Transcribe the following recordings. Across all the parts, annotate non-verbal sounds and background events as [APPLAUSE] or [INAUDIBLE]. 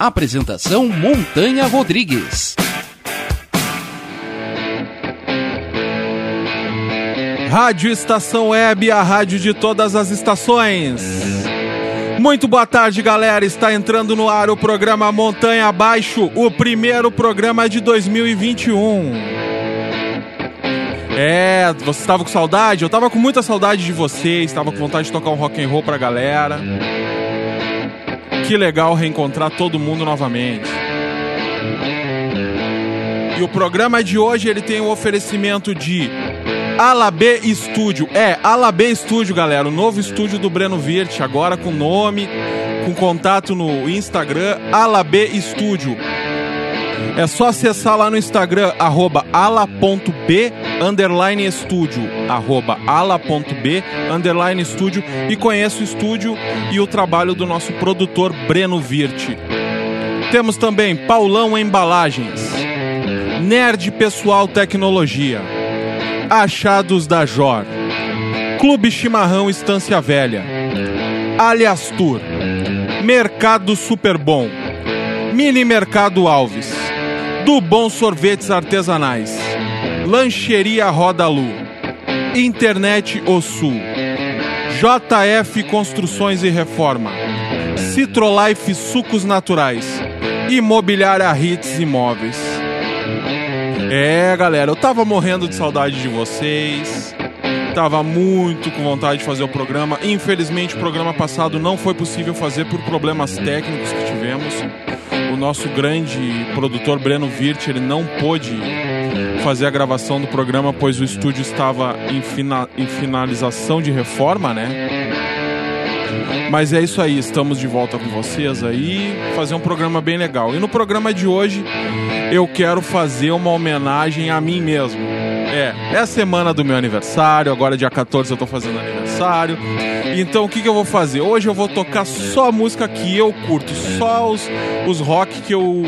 Apresentação Montanha Rodrigues. Rádio Estação Web, a rádio de todas as estações. Muito boa tarde, galera. Está entrando no ar o programa Montanha Abaixo, o primeiro programa de 2021. É, você estava com saudade? Eu estava com muita saudade de vocês, estava com vontade de tocar um rock and roll pra galera. Que legal reencontrar todo mundo novamente. E o programa de hoje ele tem o um oferecimento de Alabê Estúdio. É, Alabê Estúdio, galera. O novo estúdio do Breno Virt, agora com nome, com contato no Instagram, Alabê Estúdio. É só acessar lá no Instagram, arroba ala.b, underline estúdio, arroba ala.b, underline estúdio, e conheça o estúdio e o trabalho do nosso produtor Breno Virte. Temos também Paulão Embalagens, Nerd Pessoal Tecnologia, Achados da Jor, Clube Chimarrão Estância Velha, Alias Tour, Mercado Super Bom, Mini Mercado Alves, do Bom Sorvetes Artesanais, Lancheria Roda Lu, Internet O Sul, JF Construções e Reforma, Citrolife Sucos Naturais, Imobiliária Hits Imóveis. É, galera, eu tava morrendo de saudade de vocês. Tava muito com vontade de fazer o programa. Infelizmente, o programa passado não foi possível fazer por problemas técnicos que tivemos o nosso grande produtor Breno Virt ele não pôde fazer a gravação do programa pois o estúdio estava em, fina, em finalização de reforma, né? Mas é isso aí, estamos de volta com vocês aí, fazer um programa bem legal. E no programa de hoje eu quero fazer uma homenagem a mim mesmo. É, é a semana do meu aniversário, agora dia 14 eu tô fazendo aniversário. Então o que, que eu vou fazer? Hoje eu vou tocar só a música que eu curto, só os, os rock que eu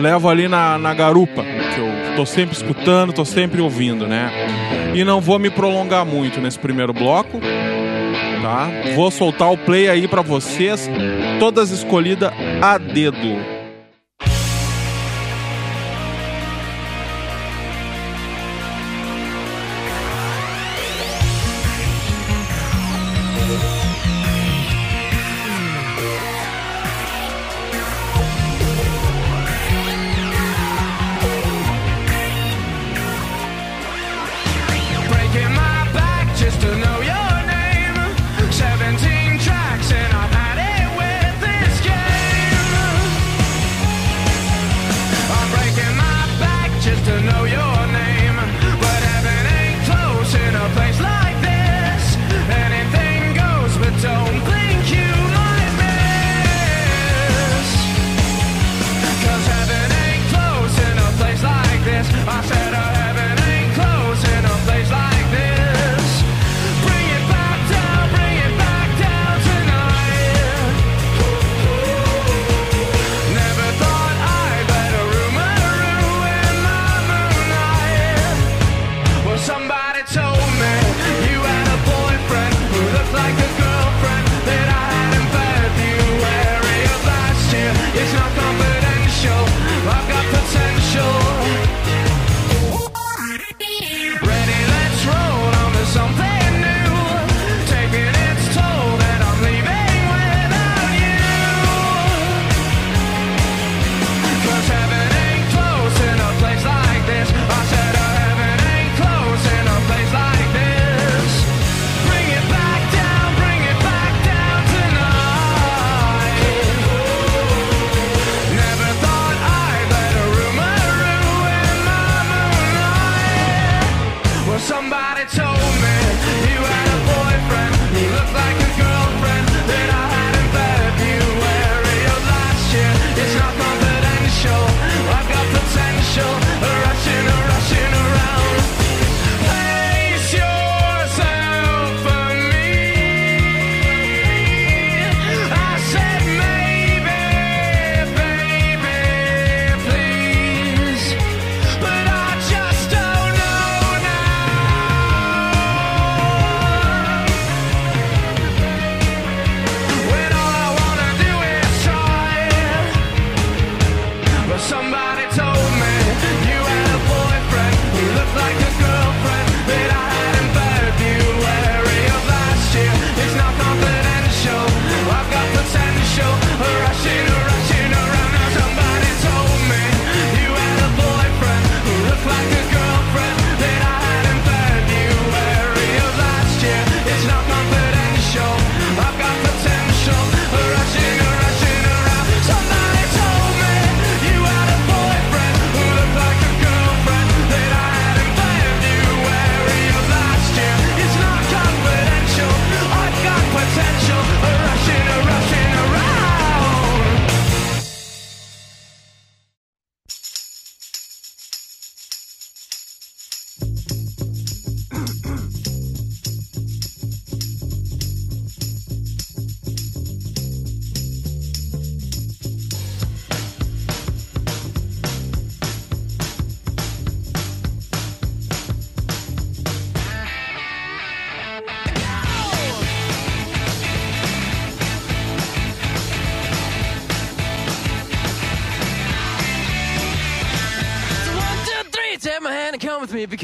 levo ali na, na garupa, que eu tô sempre escutando, tô sempre ouvindo, né? E não vou me prolongar muito nesse primeiro bloco, tá? Vou soltar o play aí para vocês, todas escolhidas a dedo.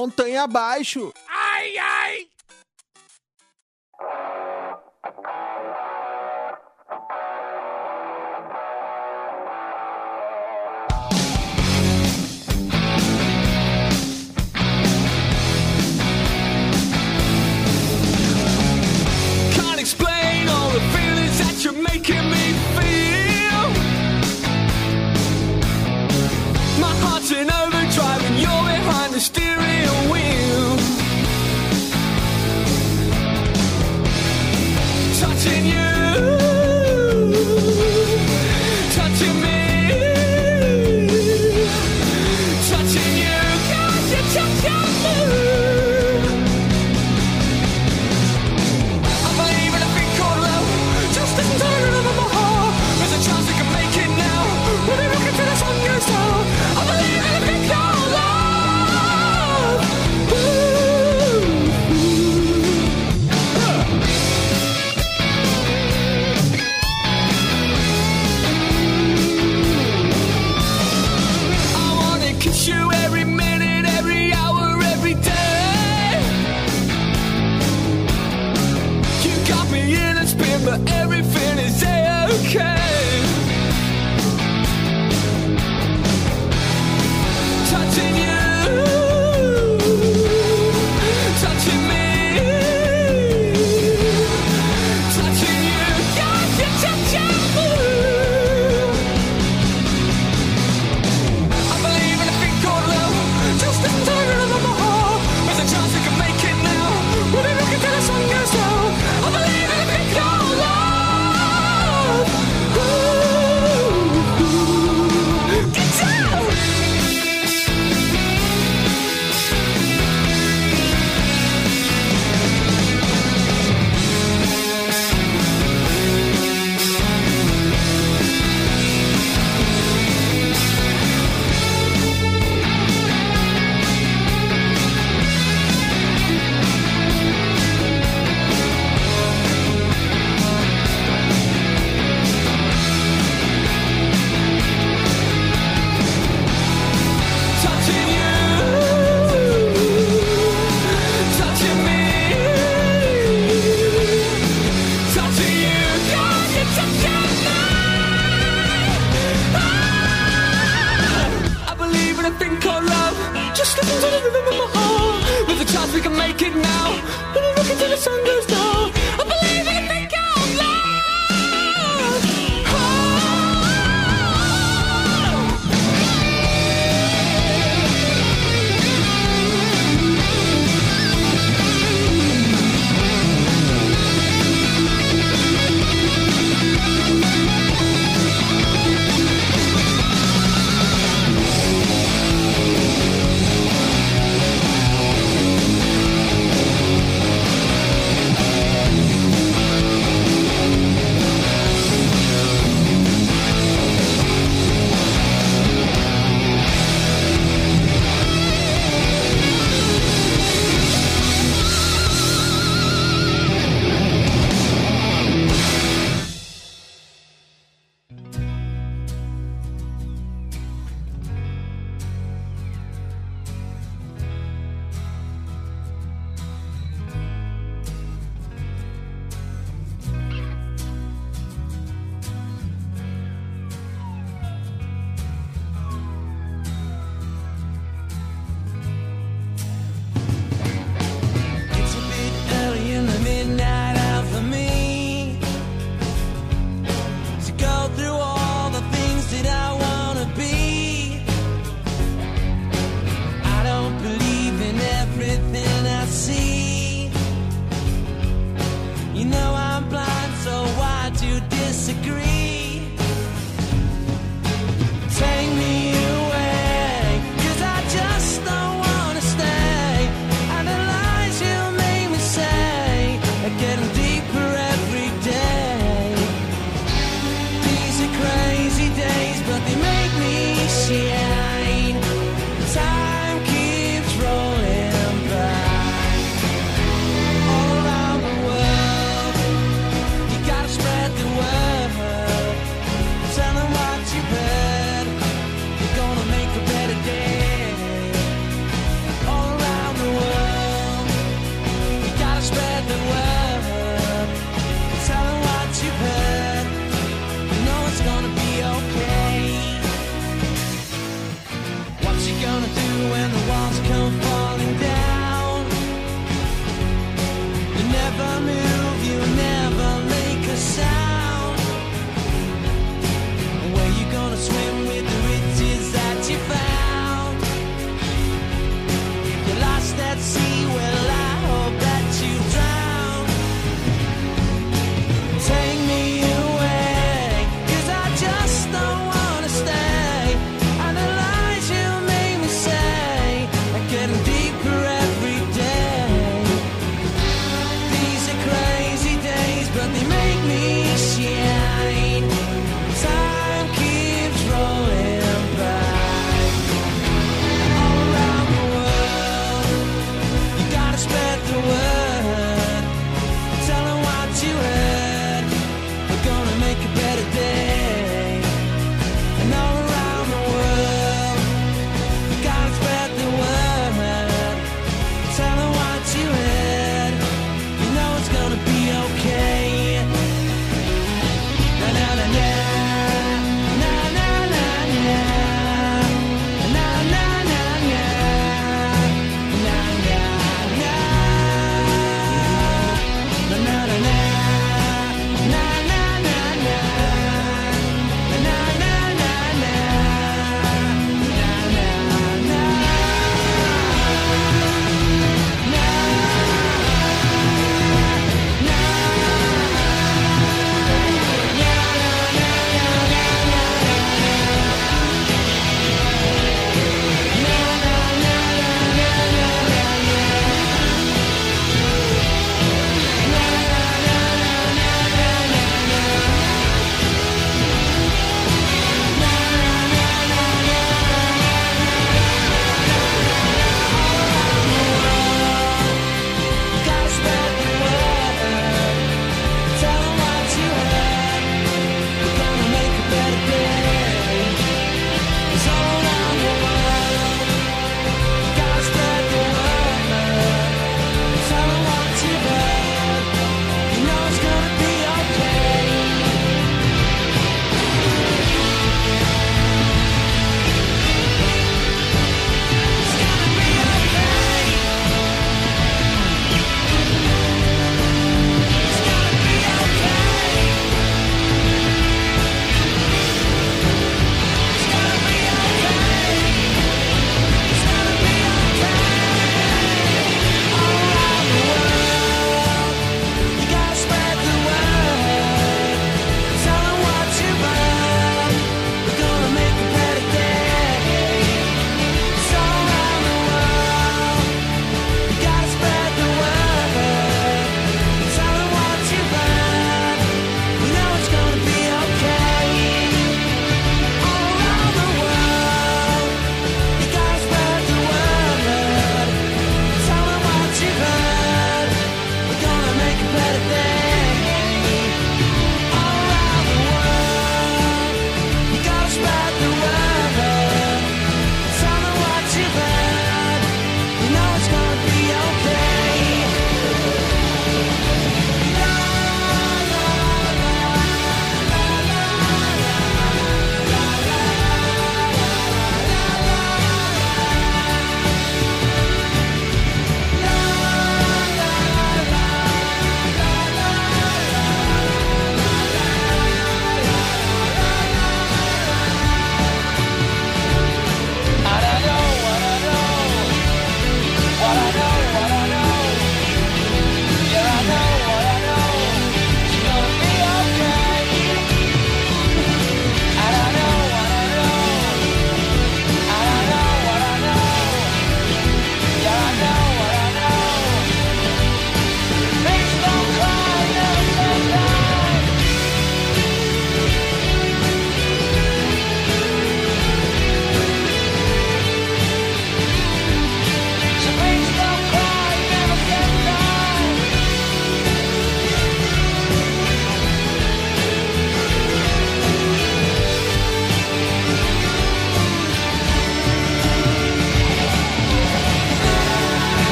Montanha abaixo.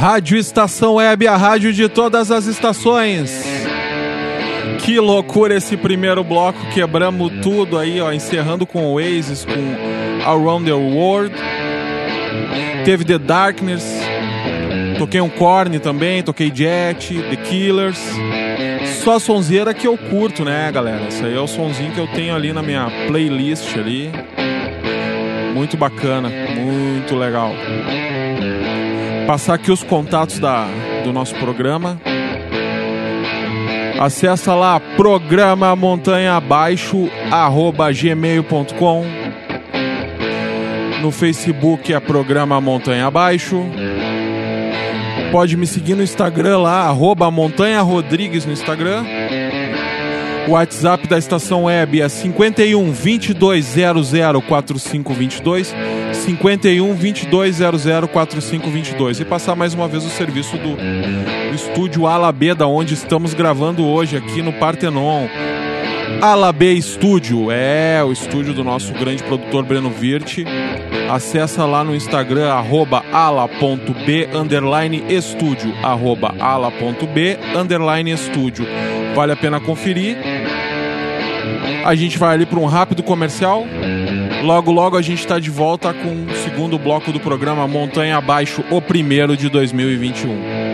Rádio Estação Web, a rádio de todas as estações. Que loucura esse primeiro bloco, quebramos tudo aí, ó, encerrando com Oasis, com Around the World. Teve The Darkness, toquei um Korn também, toquei Jet, The Killers. Só a sonzeira que eu curto, né, galera? Esse aí é o sonzinho que eu tenho ali na minha playlist ali. Muito bacana, muito legal. Passar aqui os contatos da, do nosso programa. Acessa lá programa montanha abaixo arroba gmail.com No Facebook é programa montanha abaixo. Pode me seguir no Instagram lá, arroba montanha Rodrigues no Instagram. O WhatsApp da estação web é 51 2200 4522 51 2200 4522 e passar mais uma vez o serviço do, do estúdio Ala B, da onde estamos gravando hoje aqui no Partenon. Ala B Studio, é o estúdio do nosso grande produtor Breno Virte. Acessa lá no Instagram, arroba ala.b, underline estúdio, arroba ala.b, underline estúdio. Vale a pena conferir. A gente vai ali para um rápido comercial. Logo, logo a gente está de volta com o segundo bloco do programa Montanha Abaixo, o primeiro de 2021.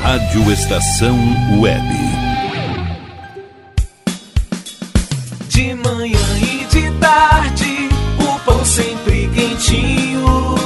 Rádio Estação Web. De manhã e de tarde, o pão sempre quentinho.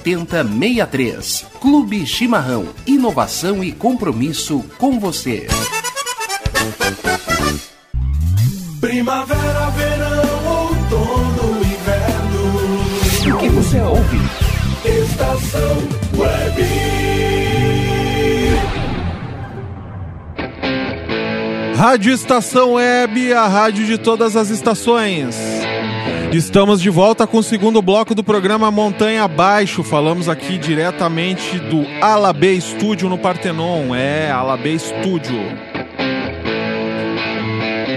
7063. Clube Chimarrão. Inovação e compromisso com você. Primavera, verão, outono, inverno. O que você ouve? Estação Web. Rádio Estação Web, a rádio de todas as estações. Estamos de volta com o segundo bloco do programa Montanha Abaixo. Falamos aqui diretamente do Alabê Studio no Partenon. É, Alabê Studio.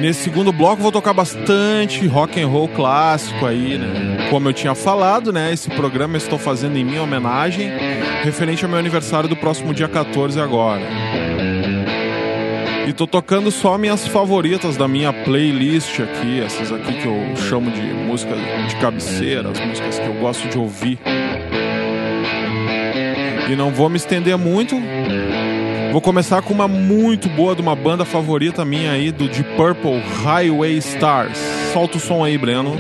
Nesse segundo bloco vou tocar bastante rock and roll clássico aí, né? Como eu tinha falado, né? Esse programa eu estou fazendo em minha homenagem, referente ao meu aniversário do próximo dia 14 agora. E tô tocando só minhas favoritas da minha playlist aqui, essas aqui que eu chamo de músicas de cabeceira, as músicas que eu gosto de ouvir. E não vou me estender muito. Vou começar com uma muito boa de uma banda favorita minha aí, do Deep Purple, Highway Stars. Solta o som aí, Breno.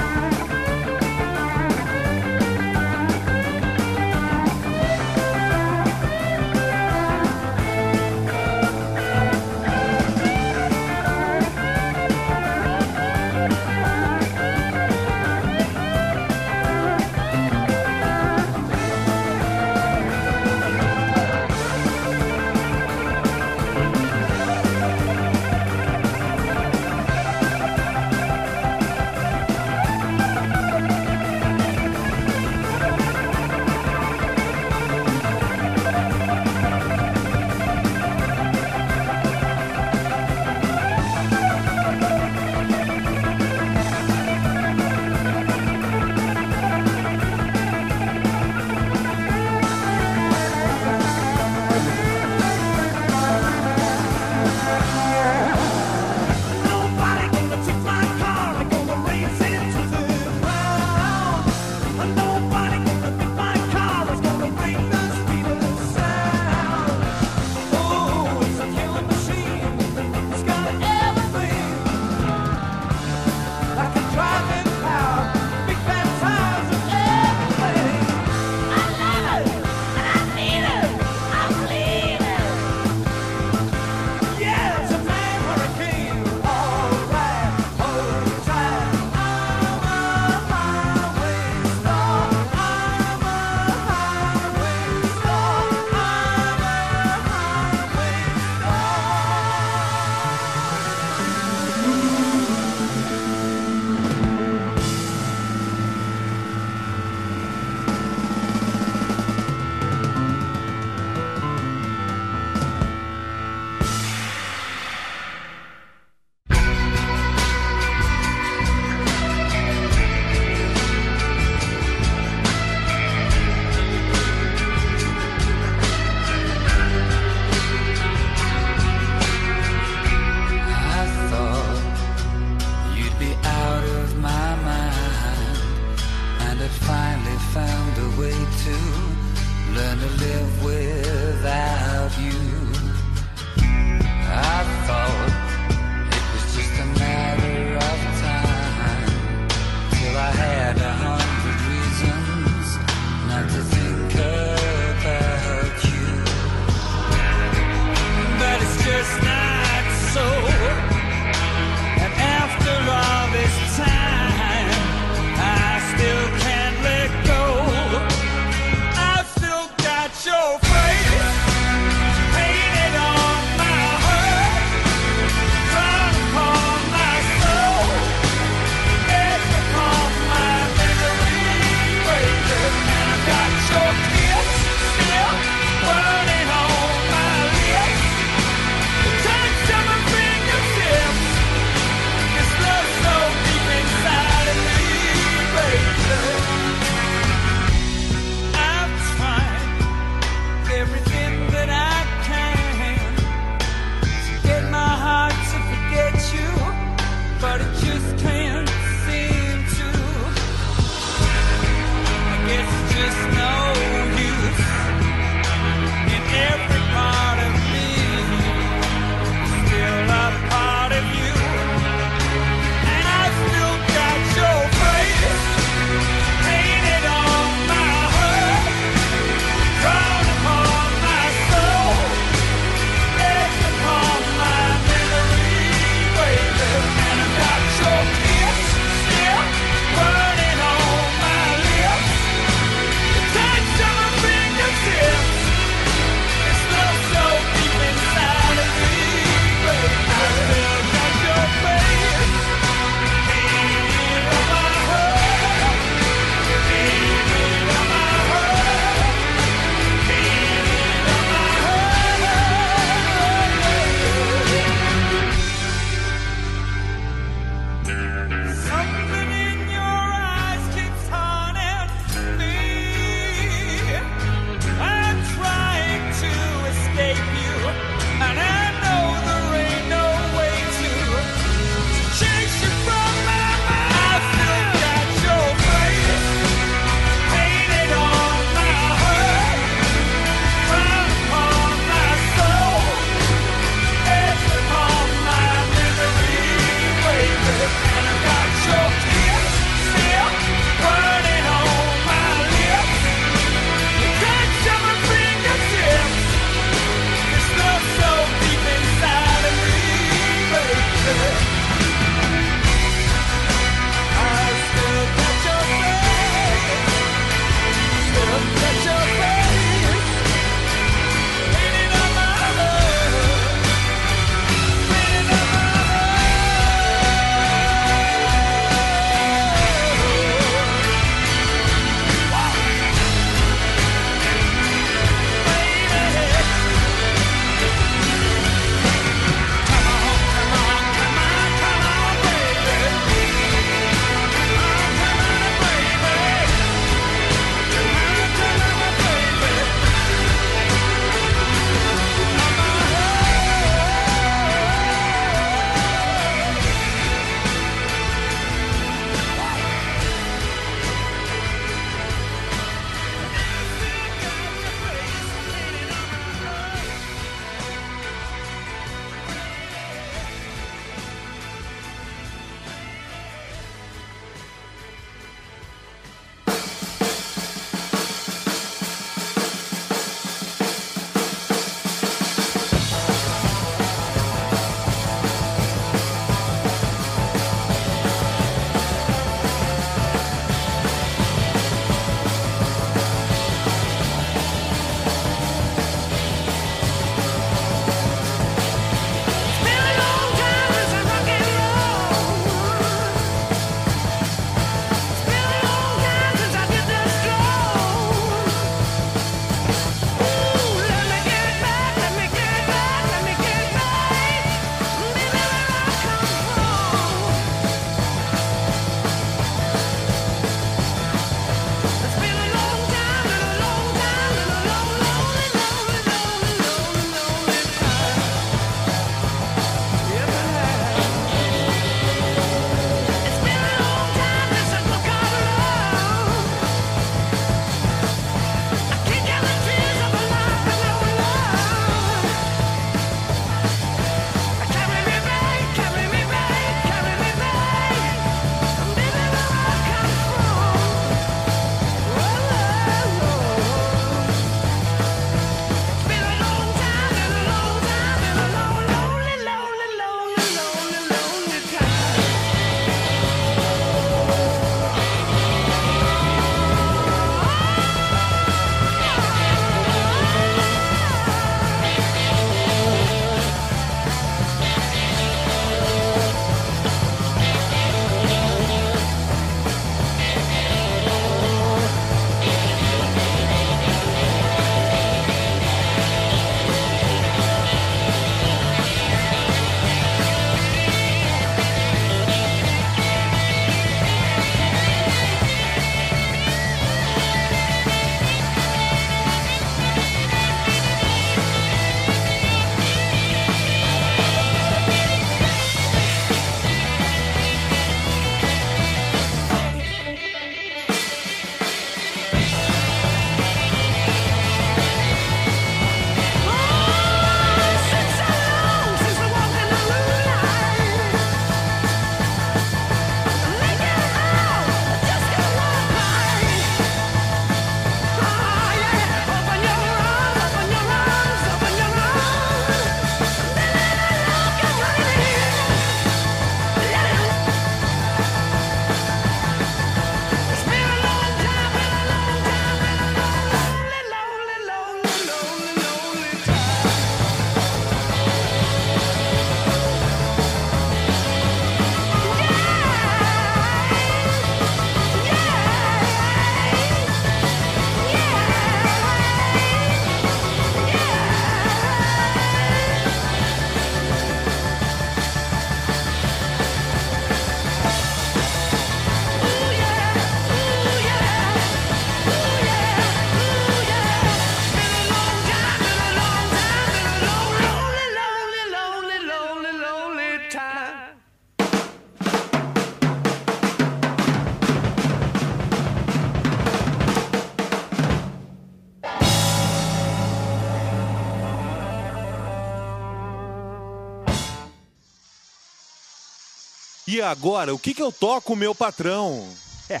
agora, o que, que eu toco, meu patrão? É,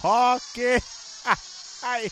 rock! [LAUGHS] Ai!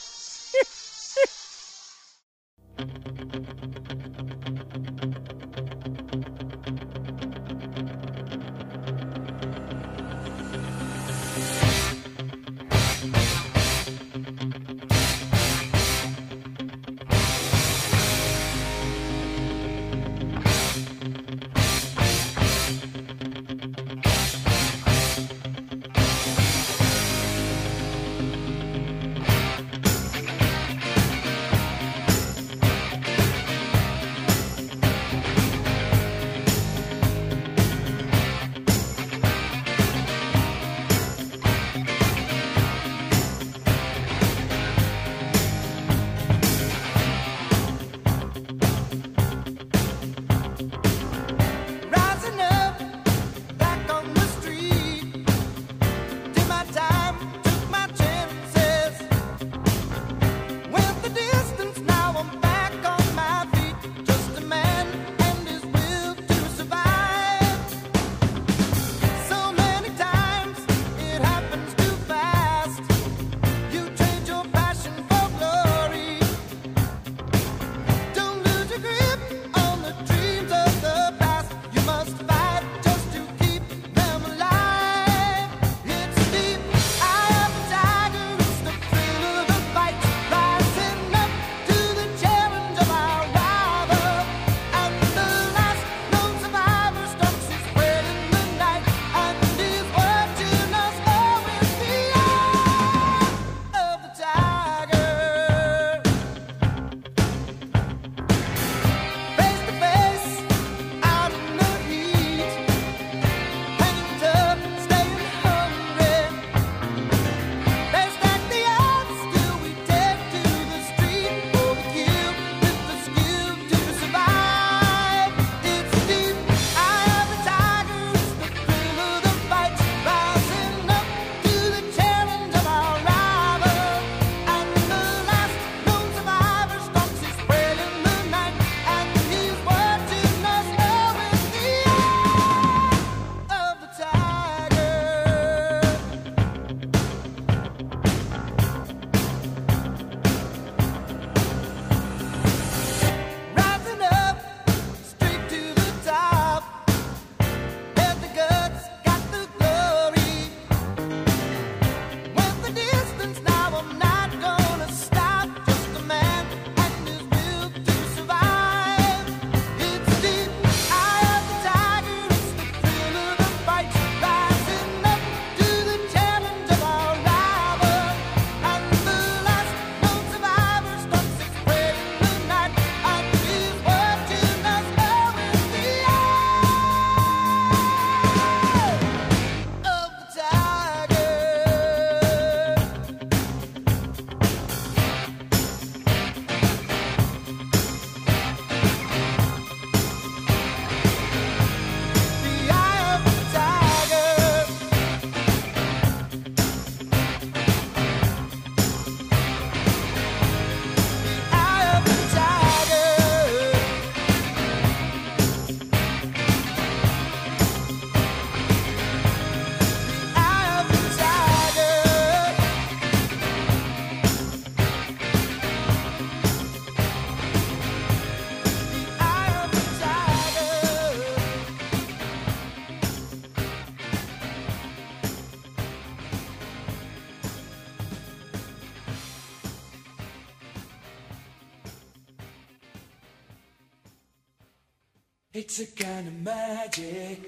It's a kind of magic.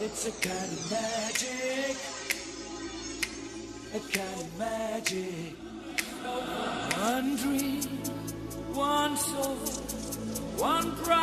It's a kind of magic. A kind of magic. One dream, one soul, one breath.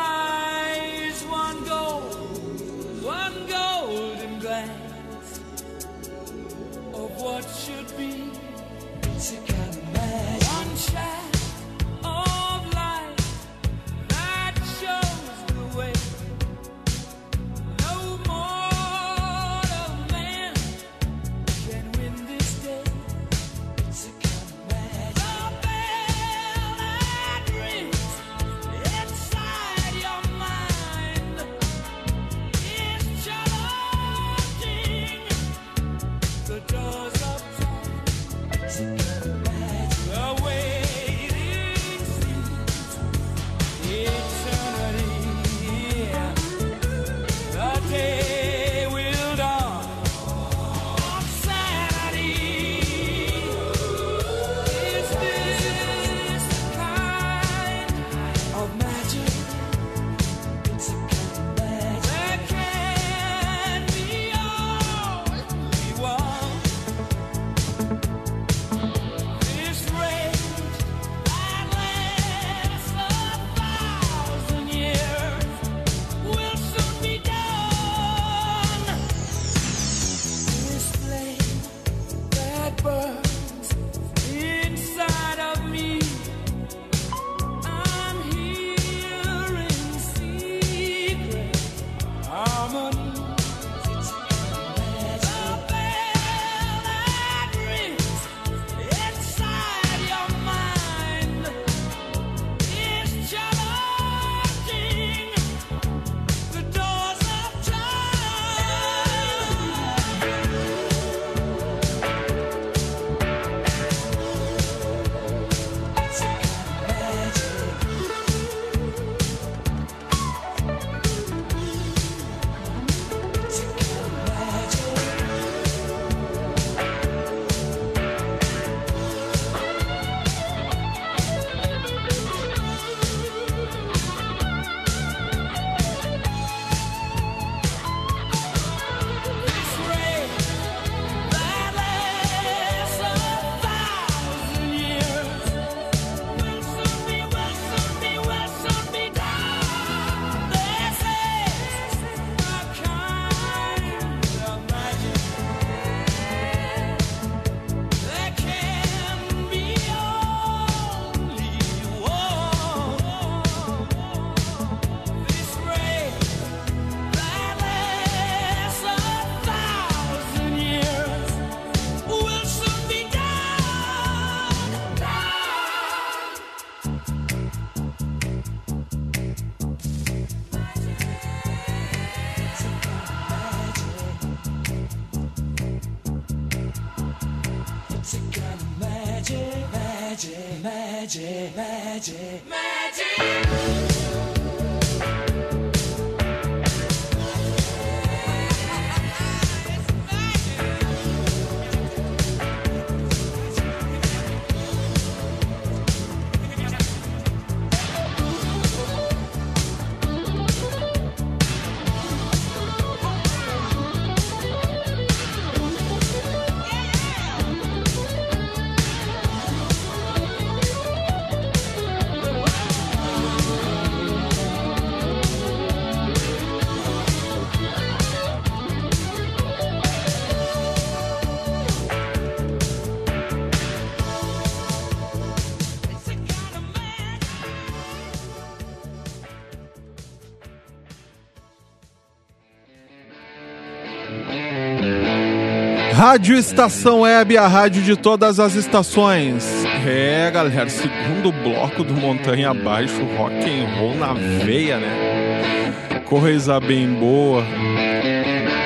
Rádio Estação Web, a rádio de todas as estações. É, galera, segundo bloco do Montanha Abaixo, rock and roll na veia, né? Coisa bem boa.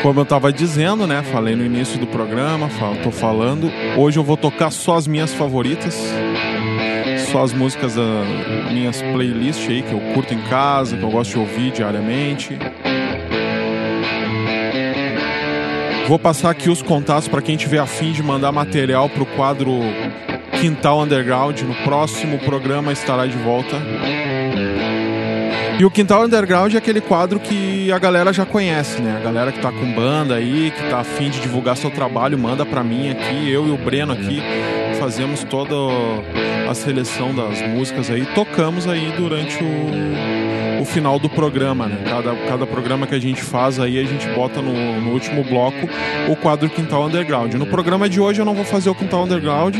Como eu tava dizendo, né? Falei no início do programa, tô falando. Hoje eu vou tocar só as minhas favoritas. Só as músicas das minhas playlists aí que eu curto em casa, que eu gosto de ouvir diariamente. Vou passar aqui os contatos para quem tiver afim de mandar material pro quadro Quintal Underground. No próximo programa estará de volta. E o Quintal Underground é aquele quadro que a galera já conhece, né? A galera que tá com banda aí, que tá afim de divulgar seu trabalho, manda pra mim aqui, eu e o Breno aqui fazemos toda a seleção das músicas aí, tocamos aí durante o, o final do programa, né? Cada, cada programa que a gente faz aí, a gente bota no, no último bloco o quadro Quintal Underground. No programa de hoje eu não vou fazer o Quintal Underground,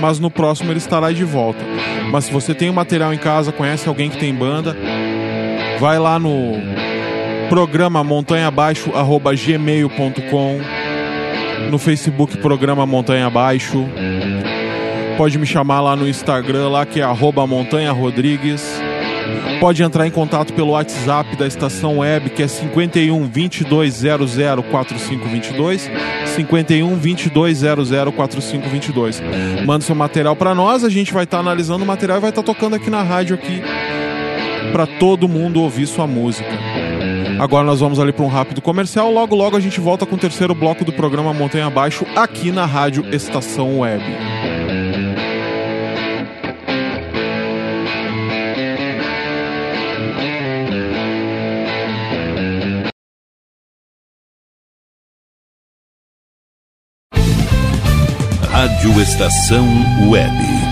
mas no próximo ele estará de volta. Mas se você tem o material em casa, conhece alguém que tem banda, vai lá no programa montanhaabaixo@gmail.com, no Facebook programa Montanha Abaixo. Pode me chamar lá no Instagram lá que é arroba Montanha Rodrigues. Pode entrar em contato pelo WhatsApp da estação web que é 51 2200 4522 51 2200 4522. Manda seu material para nós, a gente vai estar analisando o material e vai estar tocando aqui na rádio aqui para todo mundo ouvir sua música. Agora nós vamos ali para um rápido comercial, logo logo a gente volta com o terceiro bloco do programa Montanha Abaixo aqui na Rádio Estação Web. Estação Web.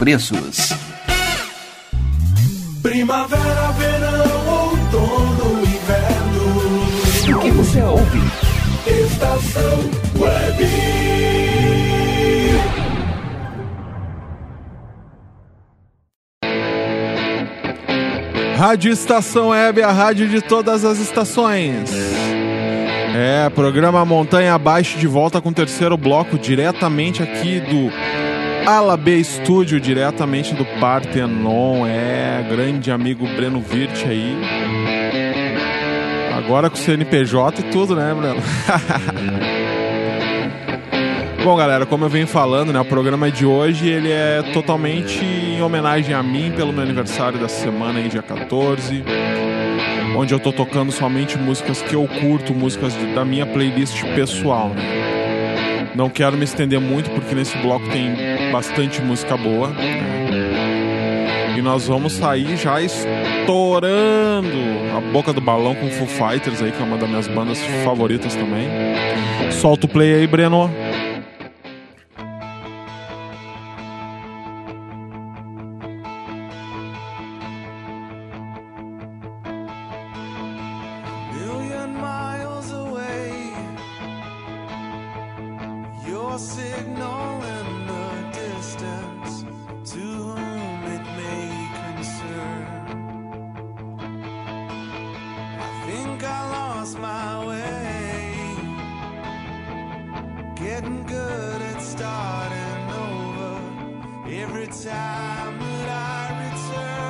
preços. Primavera, verão, outono, inverno. O que você ouve? Estação Web. Rádio Estação Web, a rádio de todas as estações. É, programa Montanha Abaixo de volta com o terceiro bloco, diretamente aqui do Ala B Studio, diretamente do Partenon. É, grande amigo Breno Virt aí. Agora com o CNPJ e tudo, né, Breno? [LAUGHS] Bom, galera, como eu venho falando, né, o programa de hoje ele é totalmente em homenagem a mim pelo meu aniversário da semana aí, dia 14, onde eu tô tocando somente músicas que eu curto, músicas da minha playlist pessoal, né? Não quero me estender muito porque nesse bloco tem bastante música boa. E nós vamos sair já estourando a boca do balão com Foo Fighters aí, que é uma das minhas bandas favoritas também. Solta o play aí, Breno. Time that I return.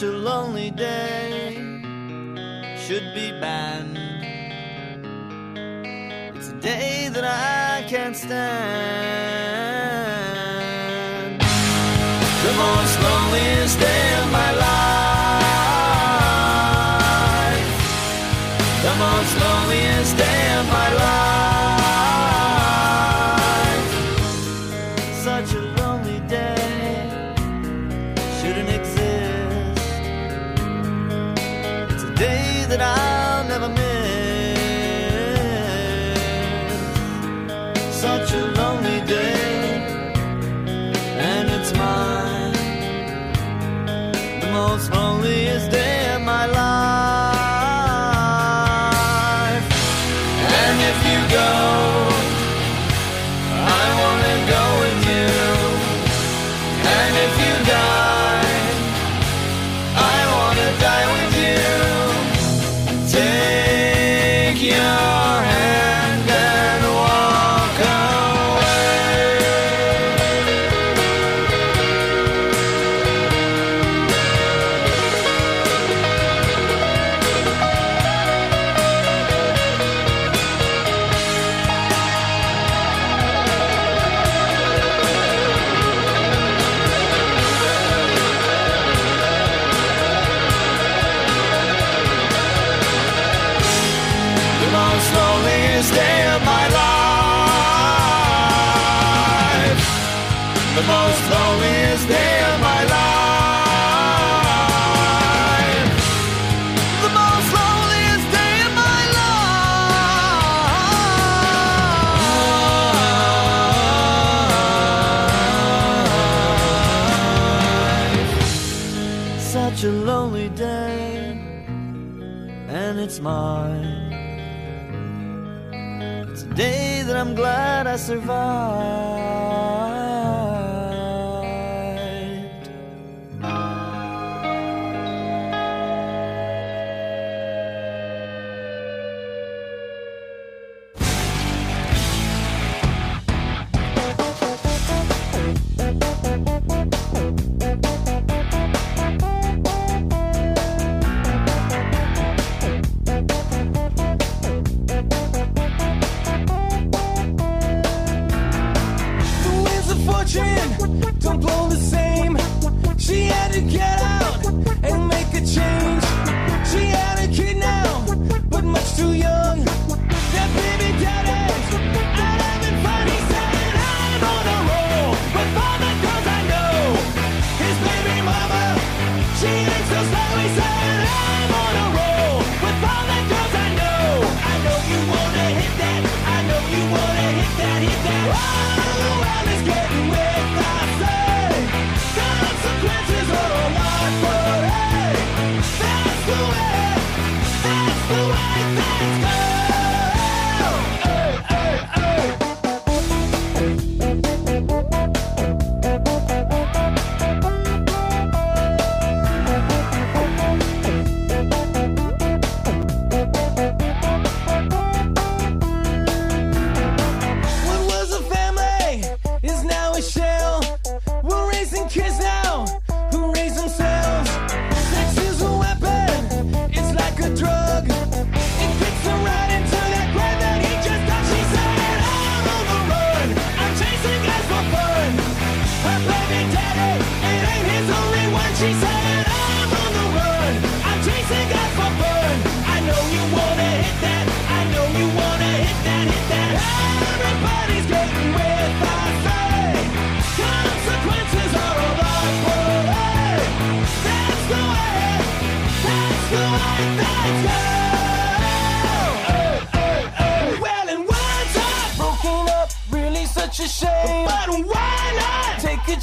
such a lonely day should be banned. It's a day that I can't stand. The most loneliest day.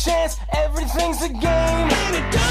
chance, everything's a game.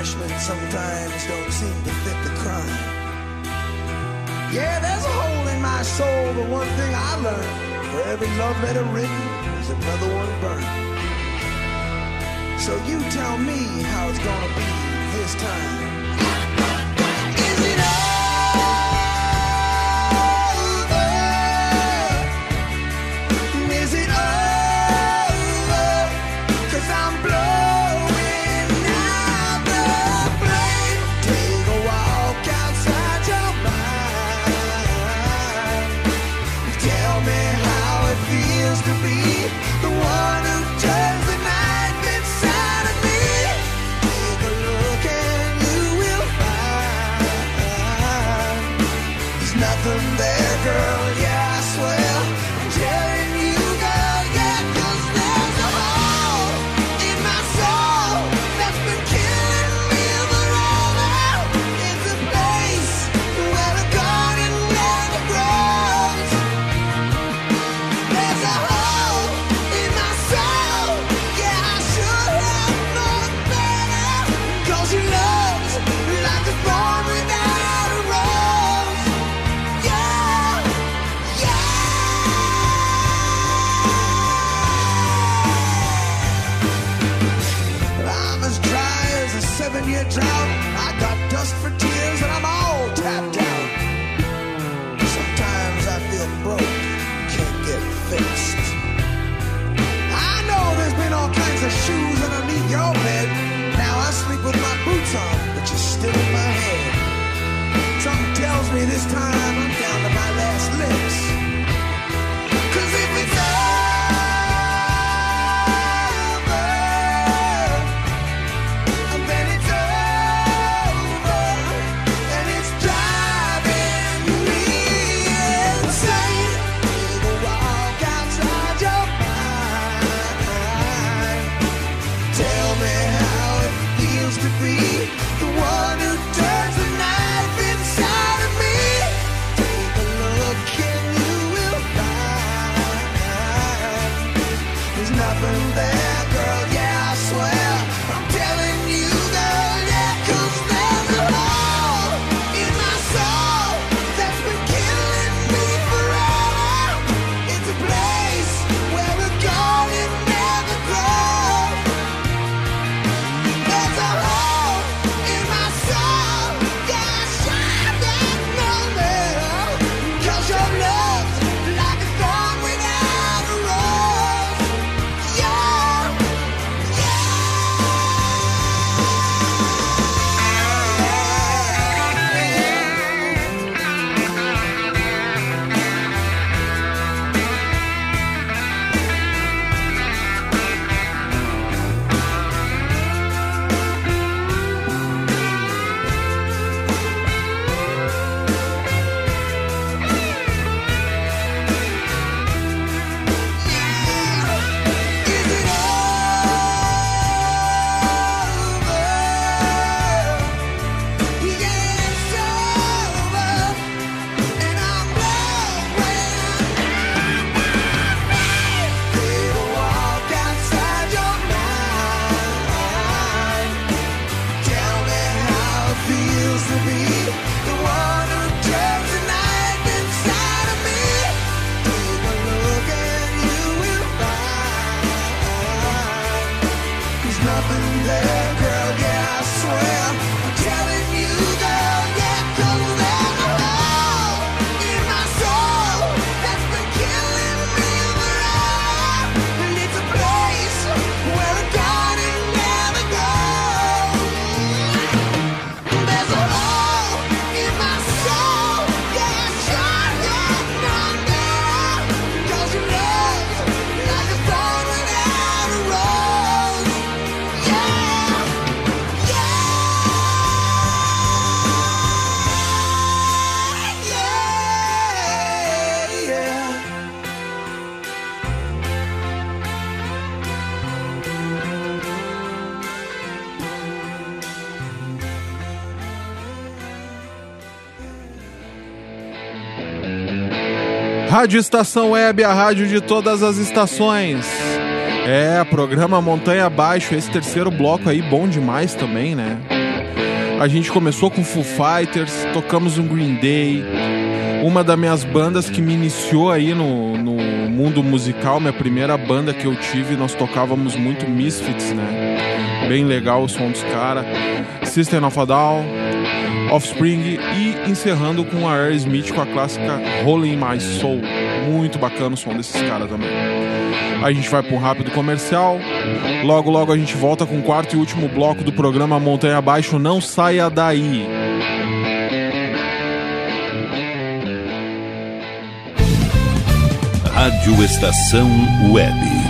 freshmen sometimes don't seem to fit the crime. Yeah, there's a hole in my soul, but one thing I learned, for every love letter written is another one burned. So you tell me how it's gonna be this time. catastrophe. Rádio Estação Web, a rádio de todas as estações. É, programa Montanha Abaixo, esse terceiro bloco aí, bom demais também, né? A gente começou com Foo Fighters, tocamos um Green Day, uma das minhas bandas que me iniciou aí no, no mundo musical, minha primeira banda que eu tive, nós tocávamos muito Misfits, né? Bem legal o som dos caras. System of a Down, Offspring e encerrando com a Aerosmith com a clássica Rolling My Soul. Muito bacana o som desses caras também. A gente vai para um rápido comercial. Logo, logo a gente volta com o quarto e último bloco do programa Montanha Abaixo. Não saia daí. Rádio Estação Web.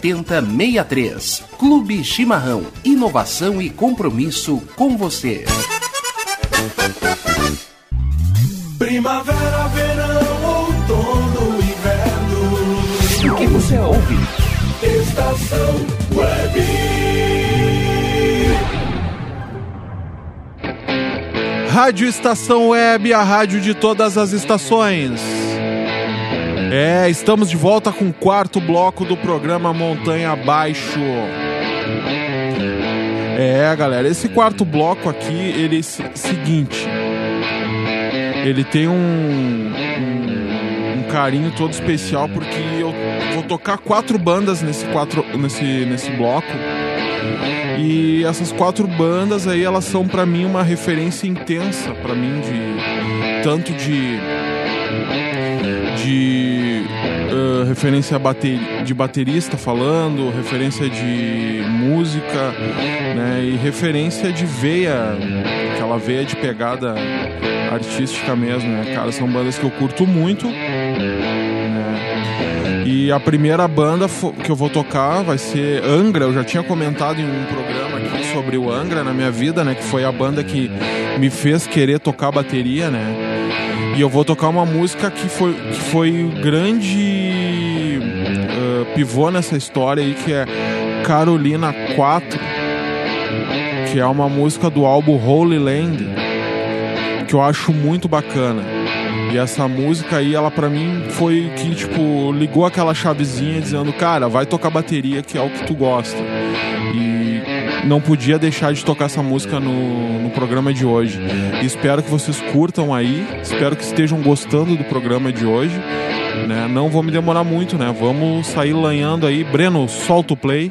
7063. Clube Chimarrão. Inovação e compromisso com você. Primavera, verão, outono, inverno. O que você ouve? Estação Web. Rádio Estação Web, a rádio de todas as estações. É, estamos de volta com o quarto bloco do programa Montanha Abaixo. É, galera, esse quarto bloco aqui, ele é seguinte. Ele tem um, um, um carinho todo especial porque eu vou tocar quatro bandas nesse, quatro, nesse, nesse bloco. E essas quatro bandas aí, elas são pra mim uma referência intensa pra mim de tanto de de uh, referência de baterista falando, referência de música, né, e referência de veia, aquela veia de pegada artística mesmo, né, cara, são bandas que eu curto muito, e a primeira banda que eu vou tocar vai ser Angra, eu já tinha comentado em um programa aqui sobre o Angra na minha vida, né, que foi a banda que me fez querer tocar bateria, né, e eu vou tocar uma música que foi, que foi grande ah, pivô nessa história aí, que é Carolina 4, que é uma música do álbum Holy Land, que eu acho muito bacana. E essa música aí, ela pra mim foi que, tipo, ligou aquela chavezinha dizendo, cara, vai tocar bateria que é o que tu gosta. E não podia deixar de tocar essa música no, no programa de hoje. E espero que vocês curtam aí, espero que estejam gostando do programa de hoje. Né? Não vou me demorar muito, né? Vamos sair lanhando aí. Breno, solta o play.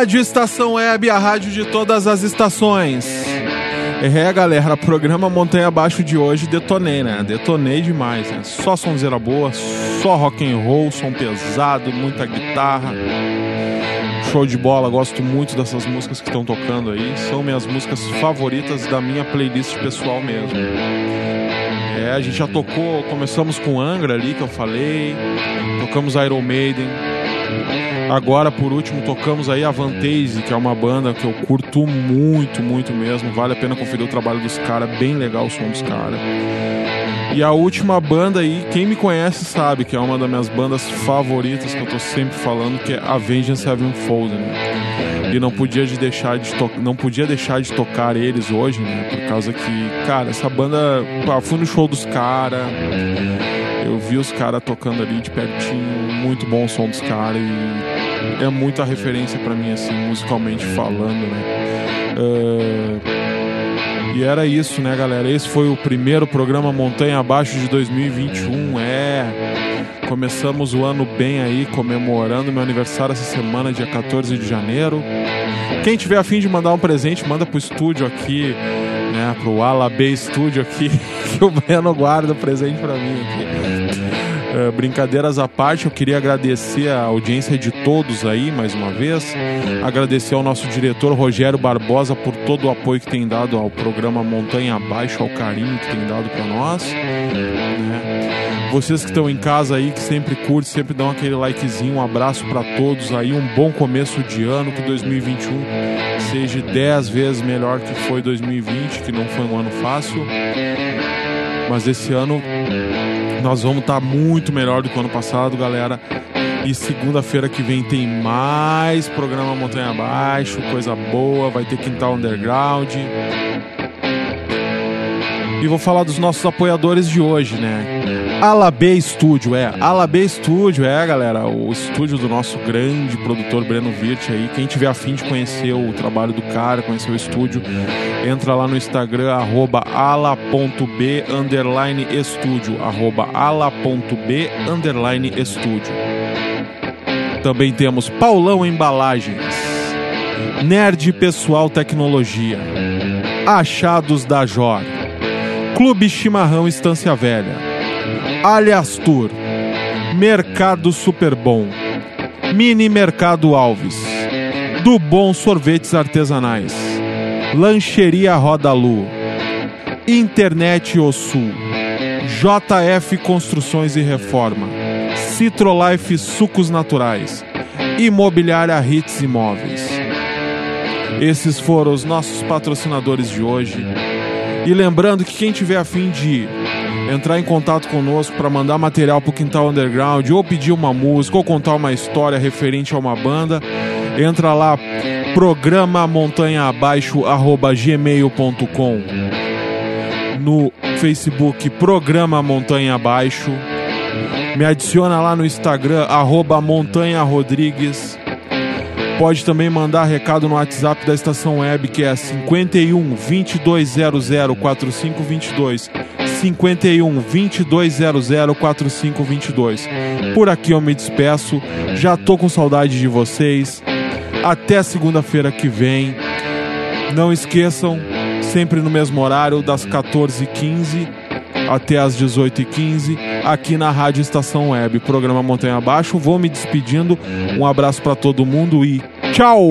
Rádio Estação Web, a rádio de todas as estações. É, galera, programa Montanha Abaixo de hoje detonei, né? Detonei demais, né? Só sonzeira boa, só rock and roll, som pesado, muita guitarra. Show de bola, gosto muito dessas músicas que estão tocando aí. São minhas músicas favoritas da minha playlist pessoal mesmo. É, a gente já tocou, começamos com Angra ali que eu falei, tocamos Iron Maiden. Agora, por último, tocamos aí a Vantage, que é uma banda que eu curto muito, muito mesmo. Vale a pena conferir o trabalho dos caras, bem legal o som dos caras. E a última banda aí, quem me conhece sabe que é uma das minhas bandas favoritas que eu tô sempre falando, que é Avenged Sevenfold, né? E não podia de deixar de não podia deixar de tocar eles hoje, né? Por causa que, cara, essa banda, pá, fui no show dos caras, eu vi os caras tocando ali de pertinho, muito bom o som dos caras e é muita referência pra mim assim, musicalmente falando, né? Ah, e era isso, né, galera? Esse foi o primeiro programa Montanha Abaixo de 2021. É. Começamos o ano bem aí, comemorando meu aniversário essa semana, dia 14 de janeiro. Quem tiver afim de mandar um presente, manda pro estúdio aqui, né? Pro Ala B Estúdio aqui, [LAUGHS] que o Breno guarda o presente pra mim aqui. É, brincadeiras à parte, eu queria agradecer a audiência de todos aí, mais uma vez. Agradecer ao nosso diretor Rogério Barbosa por todo o apoio que tem dado ao programa Montanha Abaixo, ao carinho que tem dado para nós. né? Vocês que estão em casa aí, que sempre curtem, sempre dão aquele likezinho, um abraço para todos aí, um bom começo de ano, que 2021 seja 10 vezes melhor que foi 2020, que não foi um ano fácil. Mas esse ano nós vamos estar muito melhor do que o ano passado, galera. E segunda-feira que vem tem mais programa Montanha Abaixo, coisa boa, vai ter Quintal Underground. E vou falar dos nossos apoiadores de hoje, né? Alabê Studio, é. Alabê Studio, é, galera. O estúdio do nosso grande produtor Breno Virt aí. Quem tiver afim de conhecer o trabalho do cara, conhecer o estúdio, entra lá no Instagram, arroba ala.b underline estúdio. Arroba ala.b underline estúdio. Também temos Paulão Embalagens, Nerd Pessoal Tecnologia, Achados da Jor, Clube Chimarrão Estância Velha, Alias Tour, Mercado Super Bom, Mini Mercado Alves, Do Bom Sorvetes Artesanais, Lancheria Roda Lu, Internet O Sul, JF Construções e Reforma, Citrolife Sucos Naturais, Imobiliária Hits Imóveis. Esses foram os nossos patrocinadores de hoje. E lembrando que quem tiver afim de entrar em contato conosco para mandar material pro Quintal Underground, ou pedir uma música, ou contar uma história referente a uma banda, entra lá, programa montanha abaixo arroba gmail.com no Facebook Programa Montanha Abaixo. Me adiciona lá no Instagram, arroba Montanha Rodrigues. Pode também mandar recado no WhatsApp da estação web, que é 51 2200 4522. 51 2200 4522. Por aqui eu me despeço. Já tô com saudade de vocês. Até segunda-feira que vem. Não esqueçam, sempre no mesmo horário, das 14h15 até as 18h15, aqui na Rádio Estação Web, programa Montanha Abaixo. Vou me despedindo. Um abraço para todo mundo e tchau!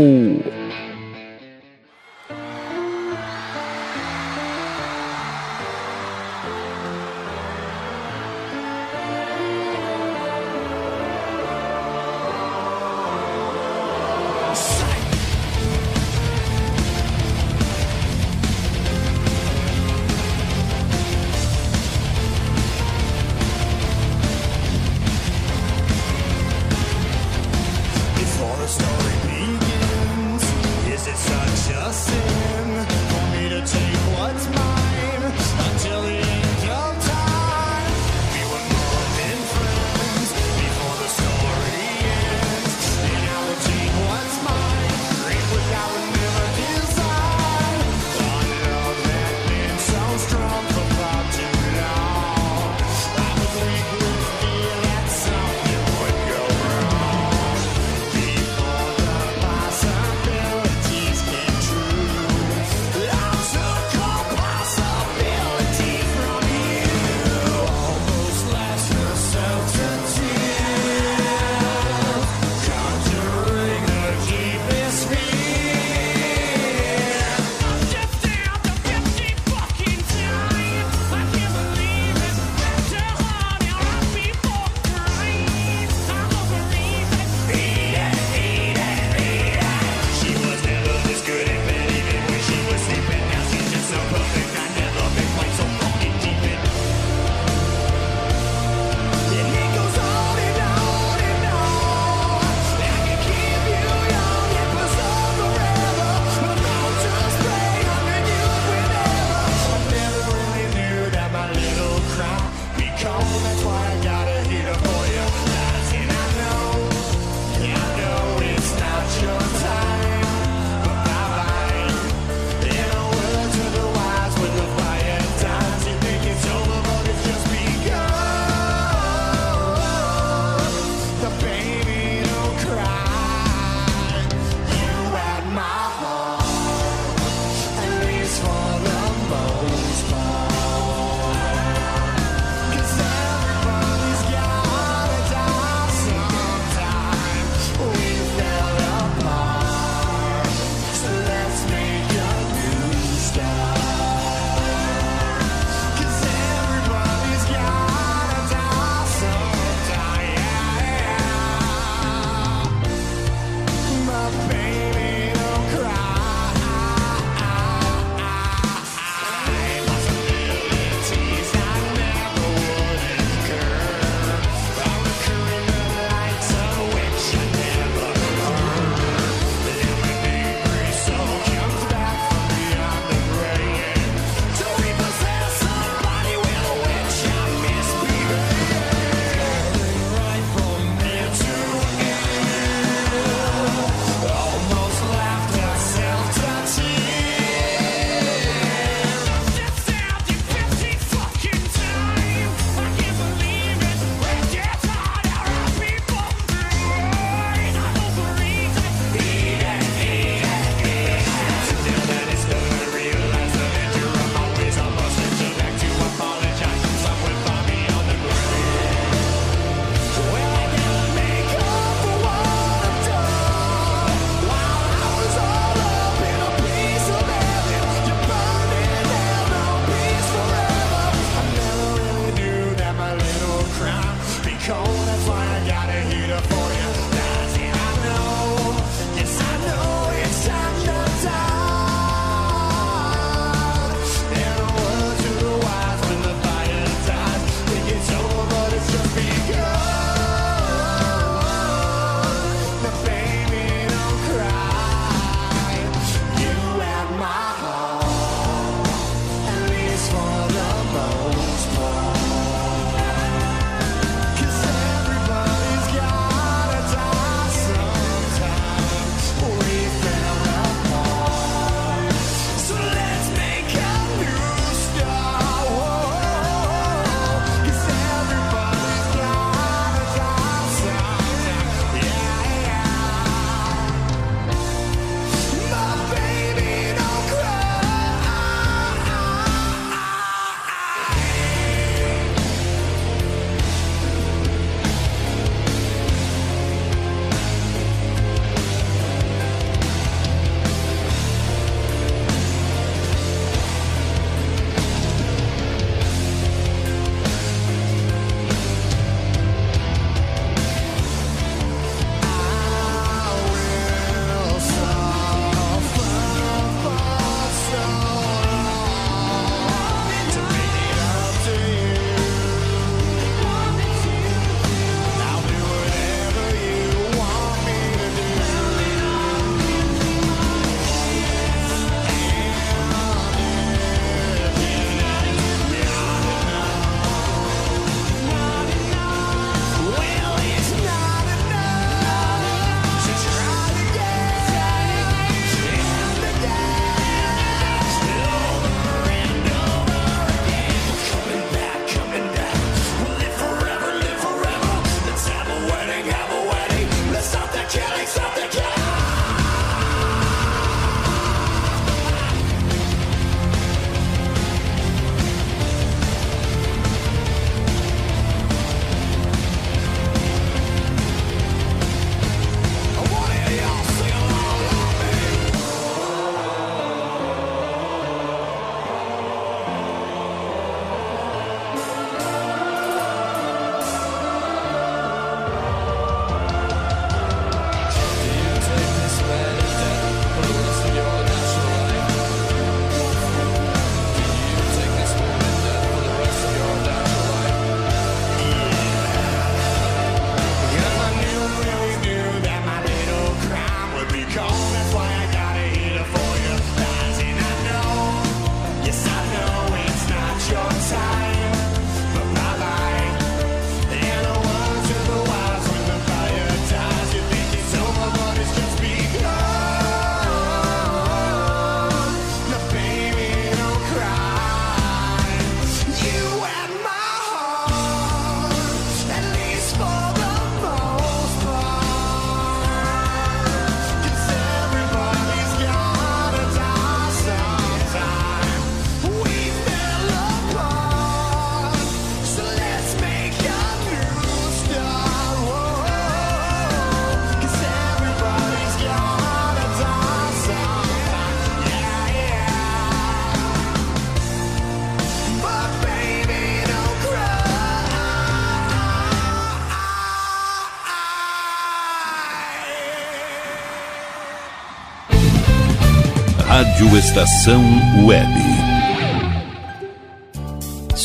Estação Web.